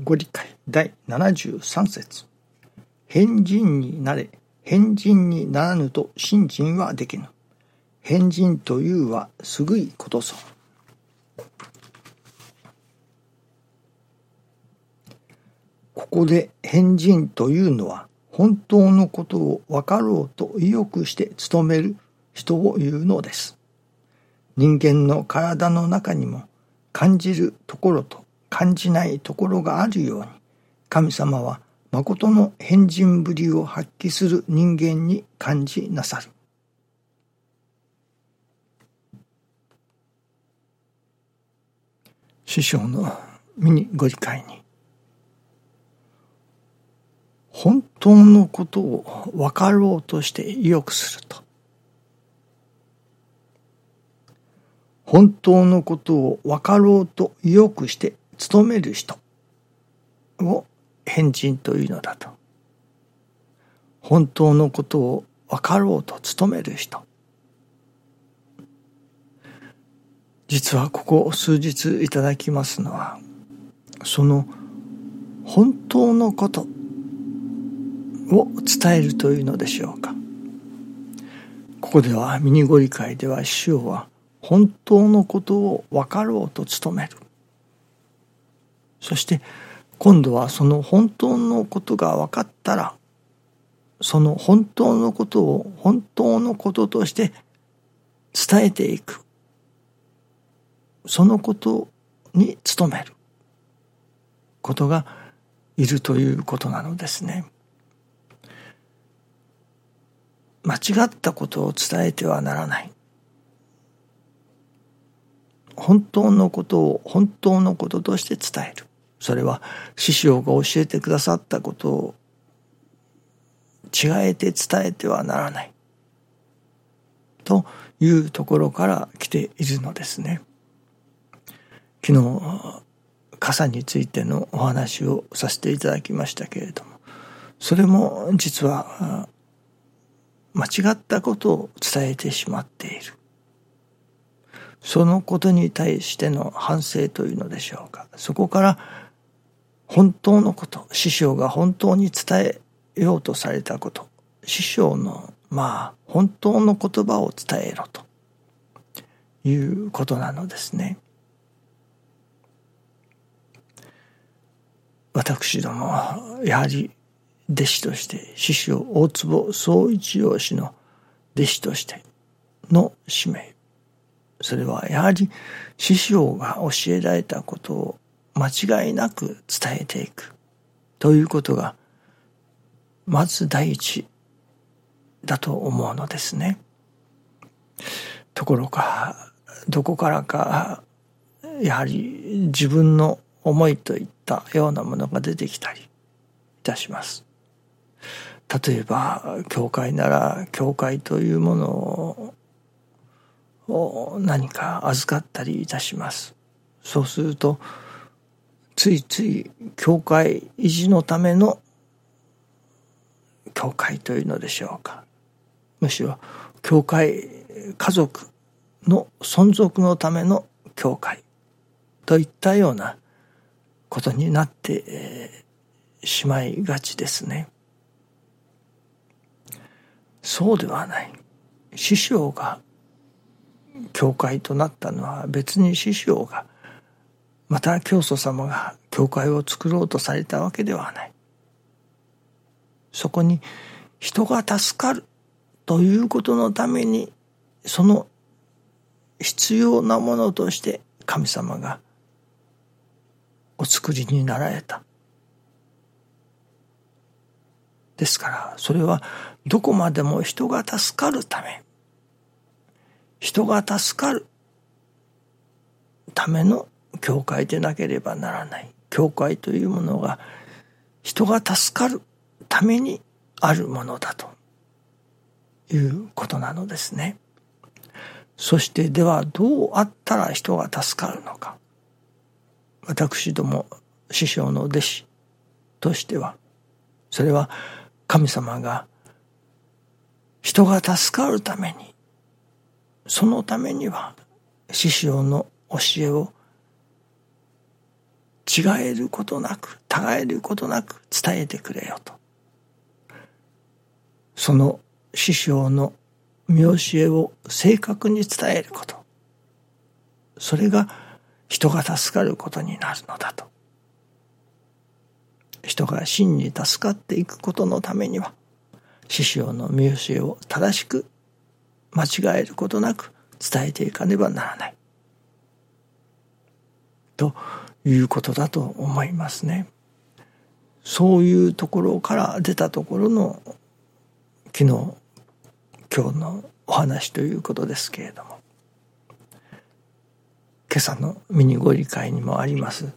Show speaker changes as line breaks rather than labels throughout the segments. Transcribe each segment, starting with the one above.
ご理解第73節変人になれ、変人にならぬと信心はできぬ。変人というはすぐいことぞ。ここで変人というのは本当のことを分かろうと意欲して努める人を言うのです。人間の体の中にも感じるところと感じないところがあるように神様は誠の変人ぶりを発揮する人間に感じなさる。師匠のミニご理解に本当のことを分かろうとして意欲すると本当のことを分かろうと意欲して努める人を変人というのだと。本当のことを分かろうと努める人。実はここ数日いただきますのは、その本当のことを伝えるというのでしょうか。ここではミニゴリ会では師匠は本当のことを分かろうと努める。そして今度はその本当のことが分かったらその本当のことを本当のこととして伝えていく。そのことに努めることがいるということなのですね。間違ったことを伝えてはならない。本当のことを本当のこととして伝える。それは師匠が教えてくださったことを違えて伝えてはならない。というところから来ているのですね。昨日、傘についてのお話をさせていただきましたけれども、それも実は間違ったことを伝えてしまっている。そのことに対しての反省というのでしょうか。そこから本当のこと、師匠が本当に伝えようとされたこと、師匠のまあ本当の言葉を伝えろと。いうことなのですね。私どもやはり弟子として師匠大坪総一郎氏の弟子としての使命。それはやはり師匠が教えられたことを間違いなく伝えていくということがまず第一だと思うのですね。ところがどこからかやはり自分の思いといったようなものが出てきたりいたします。例えば教会なら教会というものをを何か預かったりいたします。そうすると、ついつい教会維持のための教会というのでしょうか。むしろ、教会家族の存続のための教会といったようなことになってしまいがちですね。そうではない。師匠が教会となったのは別に師匠がまた教祖様が教会を作ろうとされたわけではない。そこに人が助かるということのためにその必要なものとして神様がお作りになられた。ですからそれはどこまでも人が助かるため人が助かるための教会でなければならない。教会というものが人が助かるためにあるものだということなのですね。そしてではどうあったら人が助かるのか。私ども師匠の弟子としては、それは神様が人が助かるためにそのためには師匠の教えを違えることなく、違えることなく伝えてくれよと。その師匠の見教えを正確に伝えること。それが人が助かることになるのだと。人が真に助かっていくことのためには、師匠の見教えを正しく間違えることなく伝えていかねばならない。ということだと思いますね。そういうところから出たところの昨日今日のお話ということですけれども。今朝のミニご理解にもあります。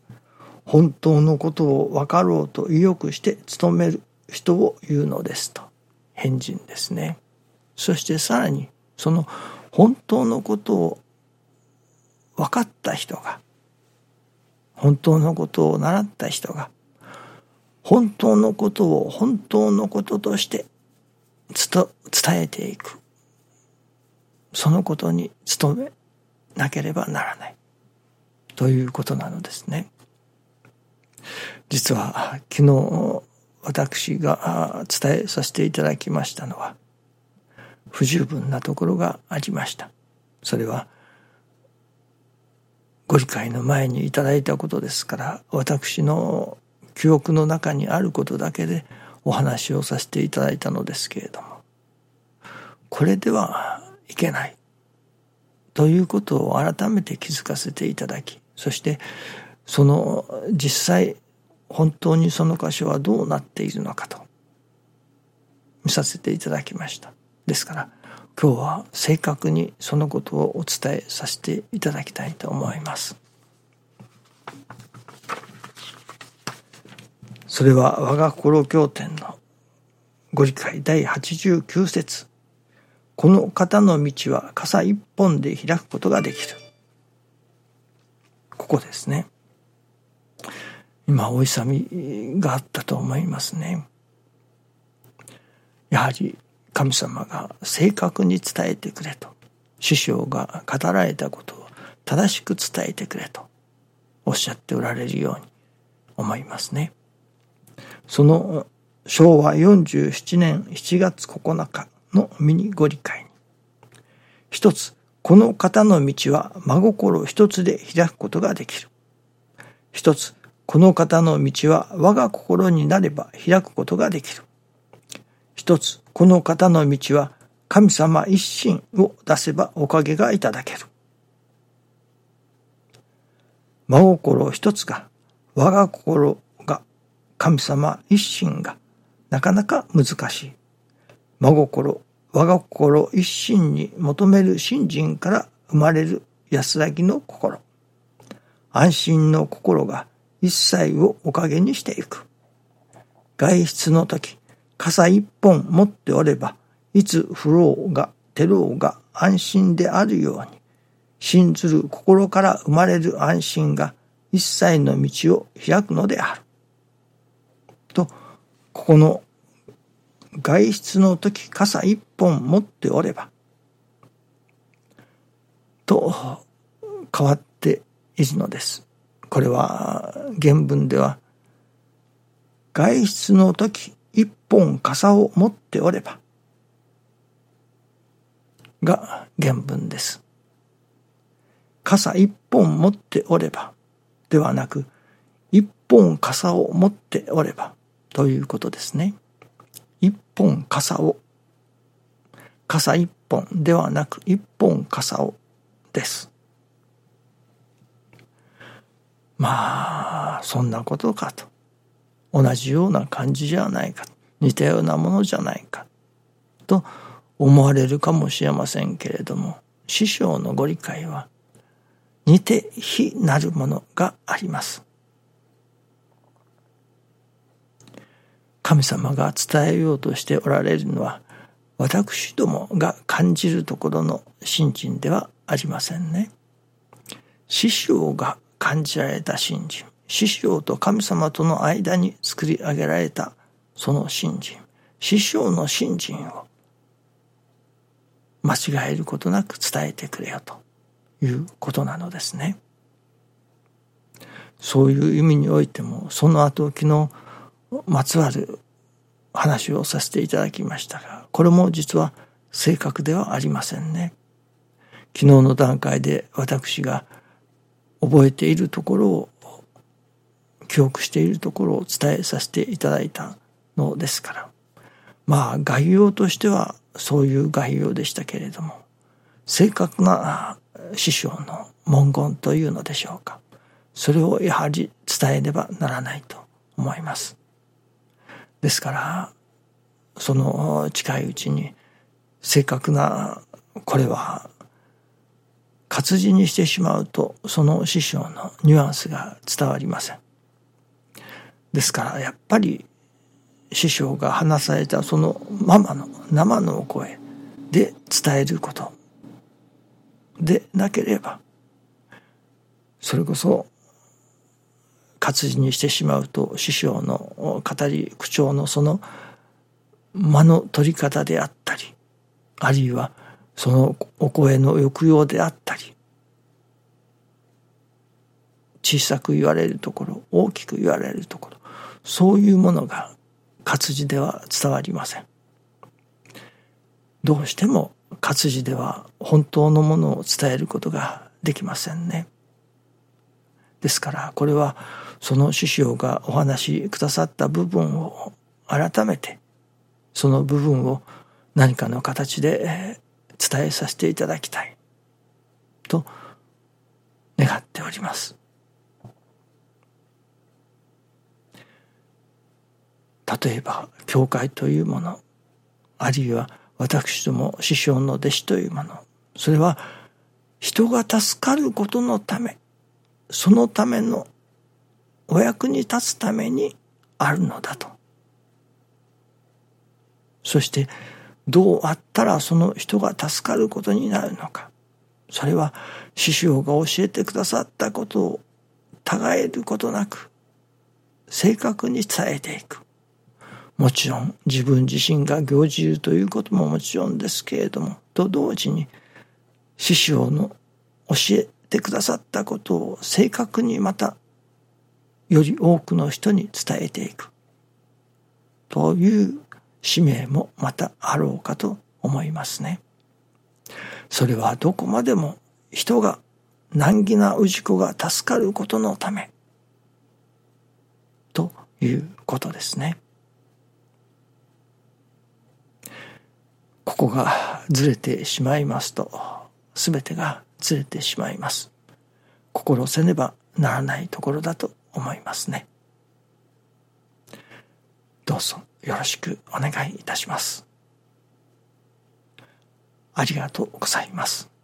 本当のことを分かろうと意欲して努める人を言うのですと。変人ですね。そしてさらにその本当のことを分かった人が本当のことを習った人が本当のことを本当のこととして伝えていくそのことに努めなければならないということなのですね。実は昨日私が伝えさせていただきましたのは不十分なところがありました。それはご理解の前にいただいたことですから私の記憶の中にあることだけでお話をさせていただいたのですけれども。これではいけない。ということを改めて気づかせていただきそしてその実際本当にその箇所はどうなっているのかと見させていただきました。ですから今日は正確にそのことをお伝えさせていただきたいと思いますそれは我が心経典のご理解第89節この方の道は傘一本で開くことができる。ここですね。今、お勇みがあったと思いますね。やはり神様が正確に伝えてくれと、師匠が語られたことを正しく伝えてくれとおっしゃっておられるように思いますね。その昭和47年7月9日の身にご理解に。一つ、この方の道は真心一つで開くことができる。一つ、この方の道は我が心になれば開くことができる。一つ、この方の道は神様一心を出せばおかげがいただける。真心一つが、我が心が、神様一心が、なかなか難しい。真心、我が心一心に求める信心から生まれる安らぎの心。安心の心が一切をおかげにしていく。外出の時、傘一本持っておれば、いつ降ろうが照ろうが安心であるように、信ずる心から生まれる安心が一切の道を開くのである。と、ここの外出の時傘一本持っておれば、と変わっているのです。これは原文では、外出の時一本傘を持っておれば、が原文です。傘一本持っておれば、ではなく、一本傘を持っておれば、ということですね。一本傘を傘一本ではなく一本傘をですまあそんなことかと同じような感じじゃないか。似たようなものじゃないか。と思われるかもしれませんけれども師匠のご理解は似て非なるものがあります。神様が伝えようとしておられるのは私どもが感じるところの信心ではありませんね。師匠が感じられた信心、師匠と神様との間に作り上げられたその信心、師匠の信心を間違えることなく伝えてくれよということなのですね。そういう意味においてもその後昨日まつわる話をさせていただきましたがこれも実は正確ではありませんね。昨日の段階で私が覚えているところを記憶しているところを伝えさせていただいたのですから。まあ概要としてはそういう概要でしたけれども正確な師匠の文言というのでしょうか。それをやはり伝えねばならないと思います。ですからその近いうちに正確なこれは活字にしてしまうとその師匠のニュアンスが伝わりません。ですからやっぱり師匠が話されたそのままの生のお声で伝えることでなければそれこそ活字にしてしまうと師匠の語り口調のその間の取り方であったりあるいはそのお声の抑揚であったり小さく言われるところ大きく言われるところそういうものが活字では伝わりませんどうしても活字では本当のものを伝えることができませんねですからこれはその師匠がお話しくださった部分を改めてその部分を何かの形で伝えさせていただきたいと願っております。例えば教会というものあるいは私ども師匠の弟子というものそれは人が助かることのためそのためのお役に立つためにあるのだと。そしてどうあったらその人が助かることになるのか。それは師匠が教えてくださったことをたがえることなく正確に伝えていく。もちろん自分自身が行じるということももちろんですけれどもと同時に師匠の教えてくださったことを正確にまたより多くの人に伝えていくという使命もまたあろうかと思いますね。それはどこまでも人が難儀な氏子が助かることのためということですね。ここがずれてしまいますとすべてがずれてしまいます。心せねばならないところだと思いますね。どうぞよろしくお願いいたします。ありがとうございます。